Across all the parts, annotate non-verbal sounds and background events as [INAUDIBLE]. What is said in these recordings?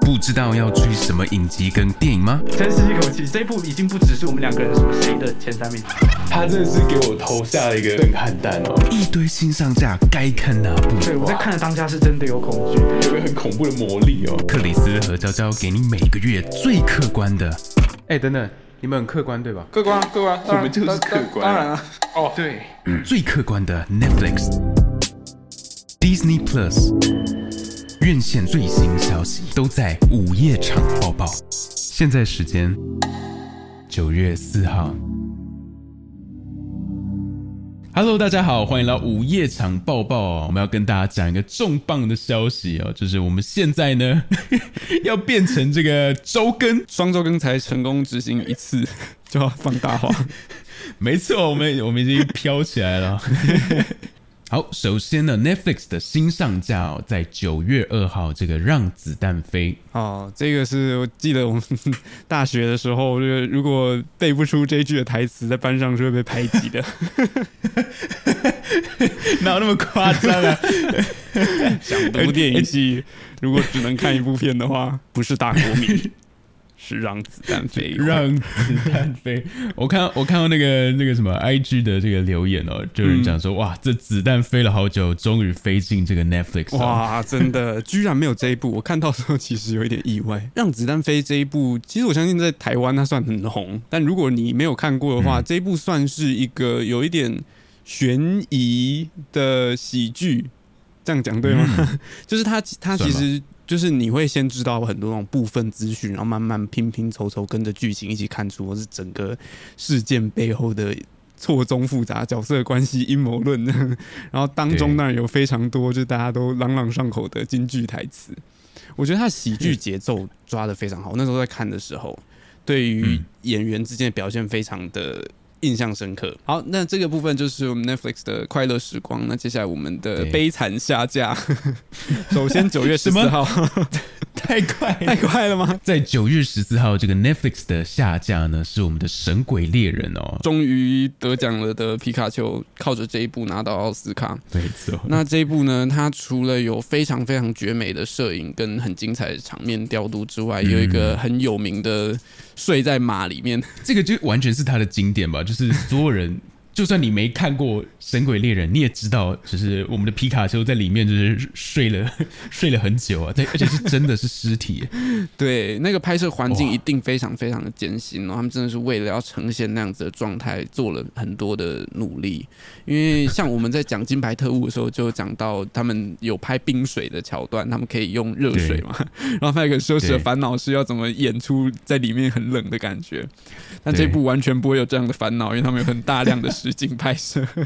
不知道要追什么影集跟电影吗？深吸一口气，这一部已经不只是我们两个人说谁的前三名，他真的是给我投下了一个震撼弹哦，一堆新上架，该看哪部？对我在看的当下是真的有恐惧，有个很恐怖的魔力哦。克里斯和娇娇给你每个月最客观的。哎，等等，你们很客观对吧？客观，客观，我们就是客观当然啊，哦，对，最客观的 Netflix、Disney Plus 院线最新消息都在午夜场报报。现在时间九月四号。Hello，大家好，欢迎来到午夜场报报。我们要跟大家讲一个重磅的消息哦，就是我们现在呢 [LAUGHS] 要变成这个周更，双周更才成功执行一次 [LAUGHS] 就要放大化。[LAUGHS] 没错，我们我们已经飘起来了。好，首先呢，Netflix 的新上架哦，在九月二号，这个《让子弹飞》哦，这个是我记得我们大学的时候，就是如果背不出这一句的台词，在班上是会被排挤的。[LAUGHS] 哪有那么夸张啊？[LAUGHS] 想读电影系，如果只能看一部片的话，不是大国民，[LAUGHS] 是让子弹飞。让子弹飞。[LAUGHS] 我看我看到那个那个什么 IG 的这个留言哦，就有人讲说，哇，这子弹飞了好久，终于飞进这个 Netflix。哇，真的，居然没有这一部，我看到的时候其实有一点意外。让子弹飞这一部，其实我相信在台湾它算很红，但如果你没有看过的话，这一部算是一个有一点悬疑的喜剧，这样讲对吗？[LAUGHS] 就是它它其实就是你会先知道很多那种部分资讯，然后慢慢拼拼凑凑，跟着剧情一起看出我是整个事件背后的错综复杂角色关系、阴谋论。然后当中当然有非常多就大家都朗朗上口的京剧台词。我觉得他喜剧节奏抓的非常好。那时候在看的时候，对于演员之间的表现非常的印象深刻。好，那这个部分就是我们 Netflix 的快乐时光。那接下来我们的悲惨下架，[LAUGHS] 首先九月十四号，[LAUGHS] 太快太快了吗？在九月十四号，这个 Netflix 的下架呢，是我们的《神鬼猎人》哦。终于得奖了的皮卡丘，靠着这一部拿到奥斯卡。没错，那这一部呢，它除了有非常非常绝美的摄影跟很精彩的场面调度之外，有一个很有名的睡在马里面。这个就完全是他的经典吧，就是所有人。就算你没看过《神鬼猎人》，你也知道，就是我们的皮卡丘在里面就是睡了 [LAUGHS] 睡了很久啊，对，而且是真的是尸体。[LAUGHS] 对，那个拍摄环境一定非常非常的艰辛哦，他们真的是为了要呈现那样子的状态，做了很多的努力。因为像我们在讲《金牌特务》的时候，就讲到他们有拍冰水的桥段，他们可以用热水嘛，[LAUGHS] 然后还有一个奢侈的烦恼是要怎么演出在里面很冷的感觉。但这部完全不会有这样的烦恼，因为他们有很大量的实景拍摄。[LAUGHS]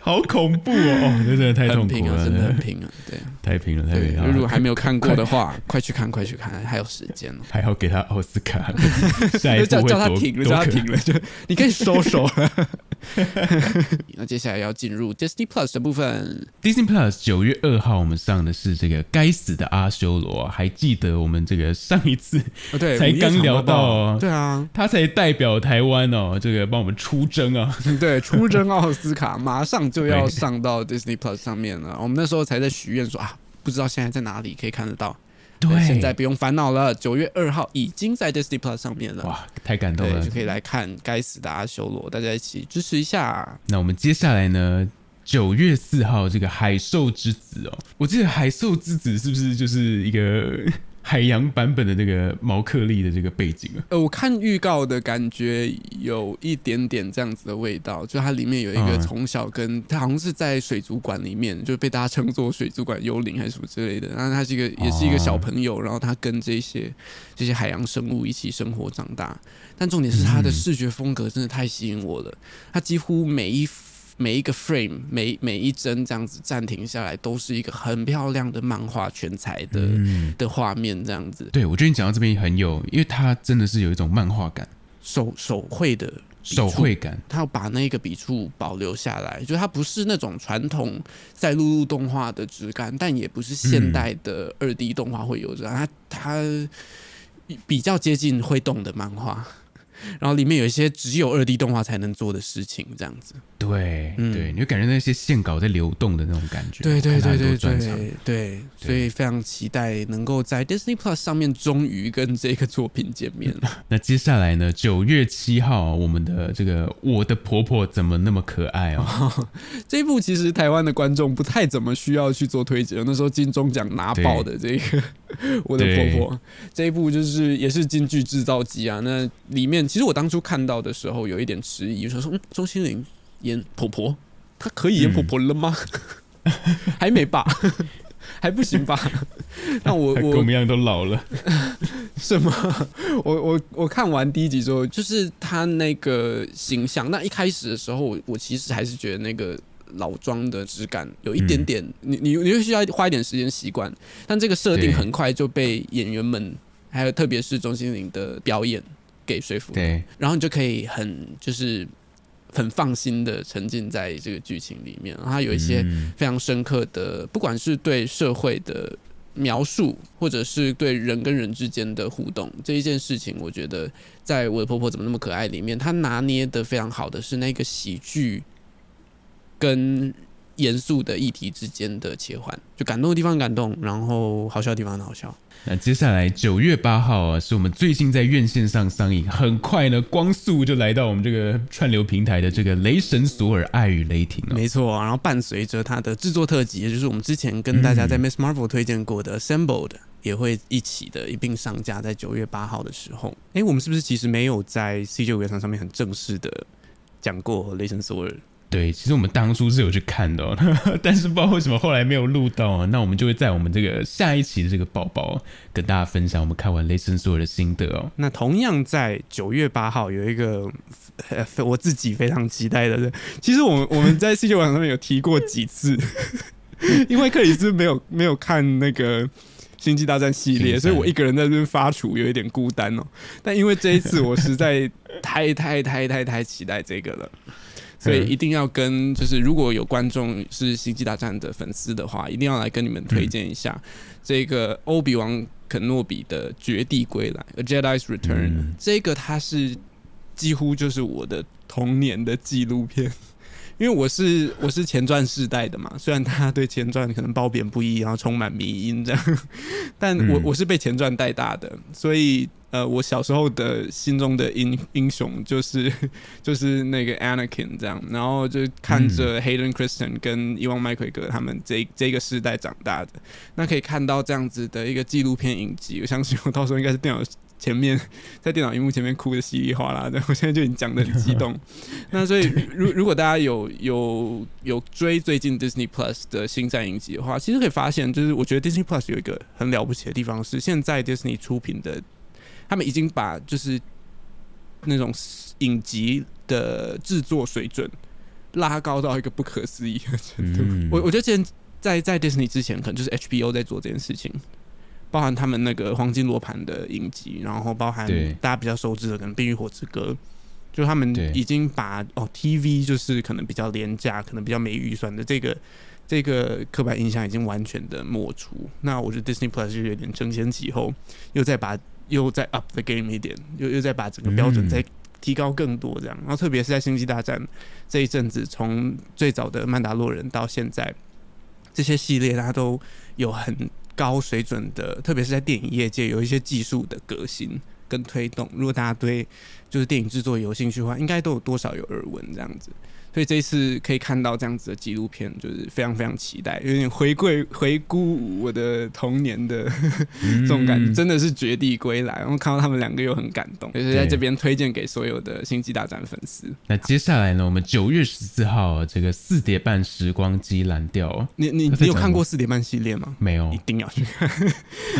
好恐怖哦！哦，这真的太痛苦了，真的很拼啊，对太平了，太平。了。如果还没有看过的话，快去看，快去看，还有时间哦。还要给他奥斯卡，[LAUGHS] 下一就叫叫他停了，叫他停了，就 [LAUGHS] 你可以收手了。[LAUGHS] 那接下来要进入 Disney Plus 的部分，Disney Plus 九月二号，我们上的是这个《该死的阿修罗》，还记得我们这个上一次哦对，才刚聊到哦对啊，他才代表台湾哦，这个帮我们出征啊。[LAUGHS] 对，出征奥斯卡 [LAUGHS] 马上就要上到 Disney Plus 上面了。我们那时候才在许愿说啊，不知道现在在哪里可以看得到。对，现在不用烦恼了，九月二号已经在 Disney Plus 上面了。哇，太感动对，了就。可以来看《该死的阿修罗》，大家一起支持一下。那我们接下来呢？九月四号，这个海兽之子哦，我记得海兽之子是不是就是一个海洋版本的那个毛克利的这个背景啊？呃，我看预告的感觉有一点点这样子的味道，就它里面有一个嗯从小跟他好像是在水族馆里面，就被大家称作水族馆幽灵还是什么之类的。然后他是一个也是一个小朋友，然后他跟这些这些海洋生物一起生活长大。但重点是他的视觉风格真的太吸引我了，他几乎每一。每一个 frame，每每一帧这样子暂停下来，都是一个很漂亮的漫画全彩的、嗯，的画面，这样子对，我觉得你讲到这边很有，因为它真的是有一种漫画感、手手绘的手绘感。他要把那个笔触保留下来，就它不是那种传统在录入动画的质感，但也不是现代的二 D 动画会有这样，它它比较接近会动的漫画。然后里面有一些只有二 D 动画才能做的事情，这样子。对、嗯对，你会感觉那些线稿在流动的那种感觉。对对对对对对，所以非常期待能够在 Disney Plus 上面终于跟这个作品见面了。[LAUGHS] 那接下来呢？九月七号，我们的这个我的婆婆怎么那么可爱哦？[LAUGHS] 这一部其实台湾的观众不太怎么需要去做推荐，那时候金钟奖拿爆的这个 [LAUGHS] 我的婆婆这一部就是也是京剧制造机啊。那里面其实我当初看到的时候有一点迟疑，就说嗯，钟欣凌演婆婆，她可以演婆婆了吗？[LAUGHS] 还没吧，还不行吧？[LAUGHS] 那我我跟我们一样都老了。什么？我我我看完第一集之后，就是她那个形象。那一开始的时候，我我其实还是觉得那个老妆的质感有一点点，你你你会需要花一点时间习惯。但这个设定很快就被演员们，还有特别是钟欣凌的表演给说服了。对，然后你就可以很就是很放心的沉浸在这个剧情里面。然后它有一些嗯非常深刻的，不管是对社会的描述，或者是对人跟人之间的互动这一件事情，我觉得在我的婆婆怎么那么可爱里面，她拿捏的非常好的是那个喜剧跟严肃的议题之间的切换，就感动的地方感动，然后好笑的地方很好笑。那接下来九月八号啊，是我们最近在院线上上映，很快呢，光速就来到我们这个串流平台的这个《雷神索尔：爱与雷霆》哦。没错，然后伴随着它的制作特辑，也就是我们之前跟大家在嗯 Miss Marvel 推荐过的 Assembled，也会一起的一并上架在九月八号的时候。哎，我们是不是其实没有在 C 九五月场上面很正式的讲过雷神索尔？对，其实我们当初是有去看的、哦，[LAUGHS] 但是不知道为什么后来没有录到啊。那我们就会在我们这个下一期的这个宝宝跟大家分享我们看完《雷神所有》的心得哦。那同样在九月八号有一个呃我自己非常期待的，其实我们我们在 CJ 网上面有提过几次，[LAUGHS] 因为克里斯没有没有看那个。星际大战系列，所以我一个人在这边发厨有一点孤单哦。但因为这一次我实在太太太太太期待这个了，所以一定要跟就是如果有观众是星际大战的粉丝的话，一定要来跟你们推荐一下这个欧比王肯诺比的《绝地归来》（A Jedi's Return）、嗯。这个它是几乎就是我的童年的纪录片。因为我是我是前传世代的嘛，虽然大家对前传可能褒贬不一，然后充满迷因这样，[LAUGHS] 但我嗯。我是被前传带大的，所以呃，我小时候的心中的英英雄就是 [LAUGHS] 就是那个 Anakin 这样，然后就看着 Hayden Christensen 跟伊万麦奎格他们这这个世代长大的，那可以看到这样子的一个纪录片影集，我相信我到时候应该是电脑前面 [LAUGHS] 在电脑荧幕前面哭的稀里哗啦的，[LAUGHS] 我现在就已经讲的很激动。[LAUGHS] 那所以如如果大家有有有追最近 Disney Plus 的星战影集的话，其实可以发现，就是我觉得 Disney Plus 有一个很了不起的地方是，现在 Disney 出品的，他们已经把就是那种影集的制作水准拉高到一个不可思议的程度。嗯我我觉得之前在在 Disney 之前，可能就是 HBO 在做这件事情。包含他们那个黄金罗盘的影集，然后包含大家比较熟知的，可能《冰与火之歌》，就他们已经把哦 TV 就是可能比较廉价，可能比较没预算的这个这个刻板印象已经完全的抹除。那我觉得 Disney Plus 就有点承前启后，又再把又再 up the game 一点，又又再把整个标准嗯再提高更多这样。然后特别是在星际大战这一阵子，从最早的曼达洛人到现在，这些系列它都有很高水准的，特别是在电影业界有一些技术的革新跟推动。如果大家对就是电影制作有兴趣的话，应该都有多少有耳闻这样子。所以这一次可以看到这样子的纪录片，就是非常非常期待，有点回归回顾我的童年的这种感觉，嗯真的是绝地归来。然后看到他们两个又很感动，就是在这边推荐给所有的星际大战粉丝。那接下来呢，我们九月十四号这个四叠半时光机蓝调你你你有看过四点半系列吗？没有一？定要去看，[LAUGHS]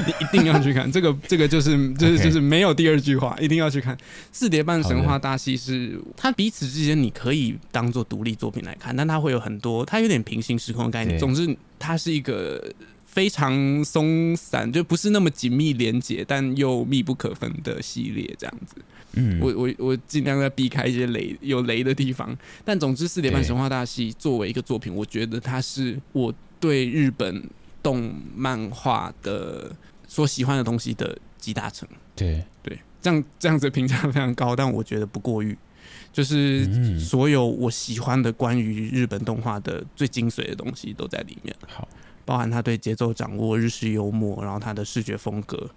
你一定要去看。这个这个就是就是就是没有第二句话，一定要去看。四叠半神话大戏是它彼此之间你可以当做独立作品来看，但它会有很多，它有点平行时空的概念。总之，它是一个非常松散，就不是那么紧密连接，但又密不可分的系列这样子。嗯，我我我尽量在避开一些雷有雷的地方，但总之，四点半神话大戏作为一个作品，我觉得它是我对日本动漫画的所喜欢的东西的集大成。对对，这样这样子评价非常高，但我觉得不过誉。就是嗯。所有我喜欢的关于日本动画的最精髓的东西都在里面，好，包含他对节奏掌握、日式幽默，然后他的视觉风格，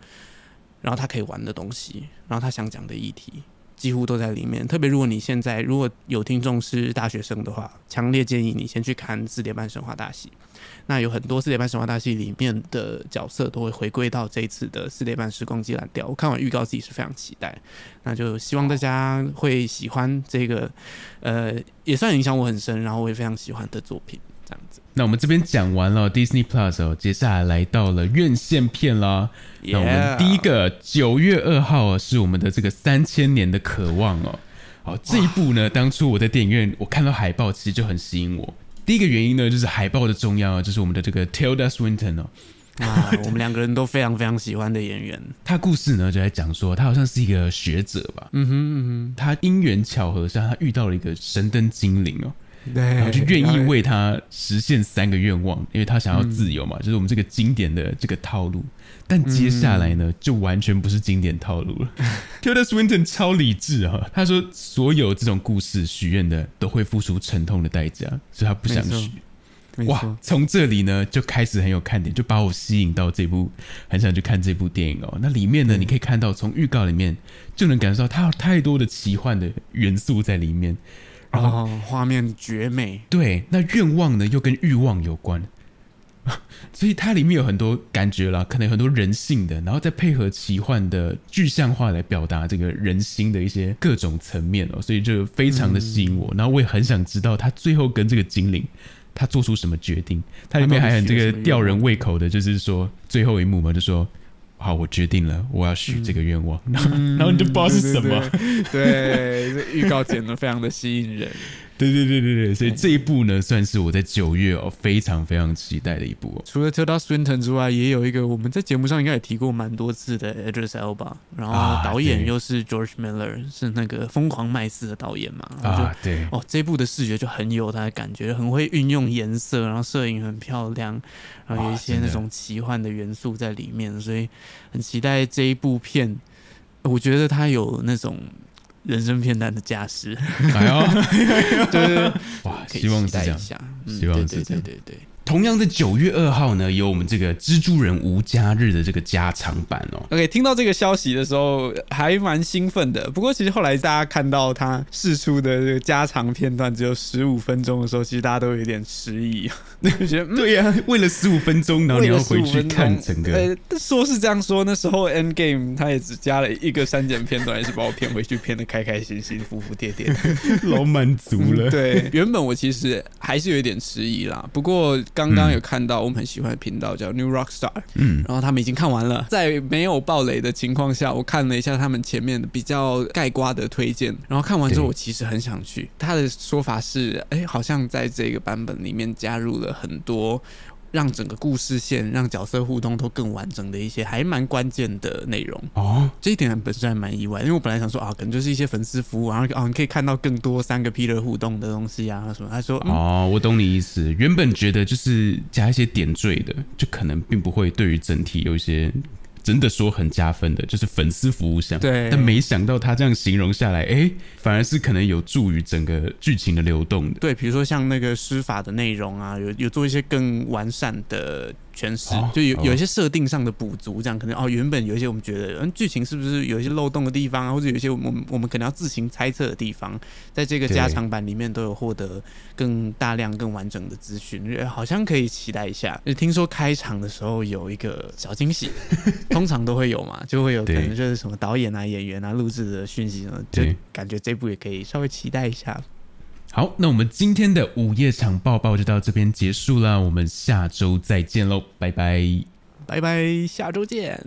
然后他可以玩的东西，然后他想讲的议题，几乎都在里面。特别如果你现在如果有听众是大学生的话，强烈建议你先去看四点半神话大戏。那有很多四点半神话大戏里面的角色都会回归到这一次的四点半时光机蓝调。我看完预告自己是非常期待，那就希望大家会喜欢这个，呃，也算影响我很深，然后我也非常喜欢的作品，这样子。那我们这边讲完了 Disney Plus 哦，接下来来到了院线片啦。那我们第一个九月二号啊，是我们的这个三千年的渴望哦。好，这一部呢，当初我在电影院我看到海报，其实就很吸引我。第一个原因呢，就是海报的重要，就是我们的这个 Tilda Swinton 哦，啊，[LAUGHS] 我们两个人都非常非常喜欢的演员。他故事呢就在讲说，他好像是一个学者吧，嗯哼嗯他因缘巧合下，他遇到了一个神灯精灵哦，哼，对，然后就愿意为他实现三个愿望，因为他想要自由嘛，嗯就是我们这个经典的这个套路。但接下来呢，就完全不是经典套路了。[LAUGHS] Tilda Swinton 超理智啊，他说所有这种故事许愿的都会付出沉痛的代价，所以他不想许。哇，，从这里呢就开始很有看点，就把我吸引到这部，很想去看这部电影哦。那里面呢，嗯你可以看到从预告里面就能感受到它有太多的奇幻的元素在里面。然后哦，画面绝美，对，那愿望呢又跟欲望有关，[LAUGHS] 所以它里面有很多感觉啦，可能有很多人性的，然后再配合奇幻的具象化来表达这个人心的一些各种层面哦，所以就非常的吸引我。然后我也很想知道他最后跟这个精灵他做出什么决定。它里面还很这个吊人胃口的，就是说最后一幕嘛，就说。好，我决定了，我要许这个愿望，然后 [LAUGHS] 然后你就不知道是什么，嗯对，这预告剪的非常的吸引人。对对对对对，所以这一部呢，算是我在九月哦非常非常期待的一部哦。除了 Tilda Swinton 之外，也有一个我们在节目上应该也提过蛮多次的 Idris Elba，然后导演又是 George Miller，是那个《疯狂麦斯》的导演嘛。啊，对，哦，这部的视觉就很有他的感觉，很会运用颜色，然后摄影很漂亮，然后有一些那种奇幻的元素在里面，所以很期待这一部片。我觉得它有那种人生片段的驾驶，哎呦，[LAUGHS] 对，哇，可以希望是这样。期待一下。嗯希望对对是这样对对对。同样在九月二号呢，有我们这个蜘蛛人无家日的这个加长版哦。OK，听到这个消息的时候还蛮兴奋的。不过其实后来大家看到他试出的这个加长片段只有十五分钟的时候，其实大家都有点迟疑，[LAUGHS] 就觉得嗯对呀、为了十五分钟，然后你要回去为了15分钟看整个，呃，说是这样说，那时候 End Game 他也只加了一个删减片段，也是把我骗回去，骗的开开心心、服服帖帖的。[LAUGHS] 老满足了。对，原本我其实还是有一点迟疑啦，不过刚刚有看到我们很喜欢的频道叫 New Rockstar，嗯，然后他们已经看完了，在没有暴雷的情况下，我看了一下他们前面的比较盖瓜的推荐，然后看完之后，我其实很想去。他的说法是，哎，好像在这个版本里面加入了很多。让整个故事线、让角色互动都更完整的一些还蛮关键的内容，哦，这一点本身还蛮意外，因为我本来想说啊，可能就是一些粉丝服务，然后啊，你可以看到更多三个 Peter 互动的东西啊什么。他说，嗯，哦，我懂你意思。原本觉得就是加一些点缀的，就可能并不会对于整体有一些真的说很加分的，就是粉丝服务项。对但没想到他这样形容下来，哎，反而是可能有助于整个剧情的流动的。对，比如说像那个施法的内容啊，有有做一些更完善的诠释，哦就有哦有一些设定上的补足，这样可能哦，原本有一些我们觉得嗯剧情是不是有一些漏洞的地方啊，或者有一些我们我们可能要自行猜测的地方，在这个加长版里面都有获得更大量、更完整的资讯，呃好像可以期待一下。就听说开场的时候有一个小惊喜，[LAUGHS] 通常都会有嘛，就会有可能就是什么导演啊、演员啊录制的讯息什么，就感觉这部也可以稍微期待一下。好，那我们今天的午夜场报报就到这边结束了，我们下周再见喽，拜拜。拜拜，下周见。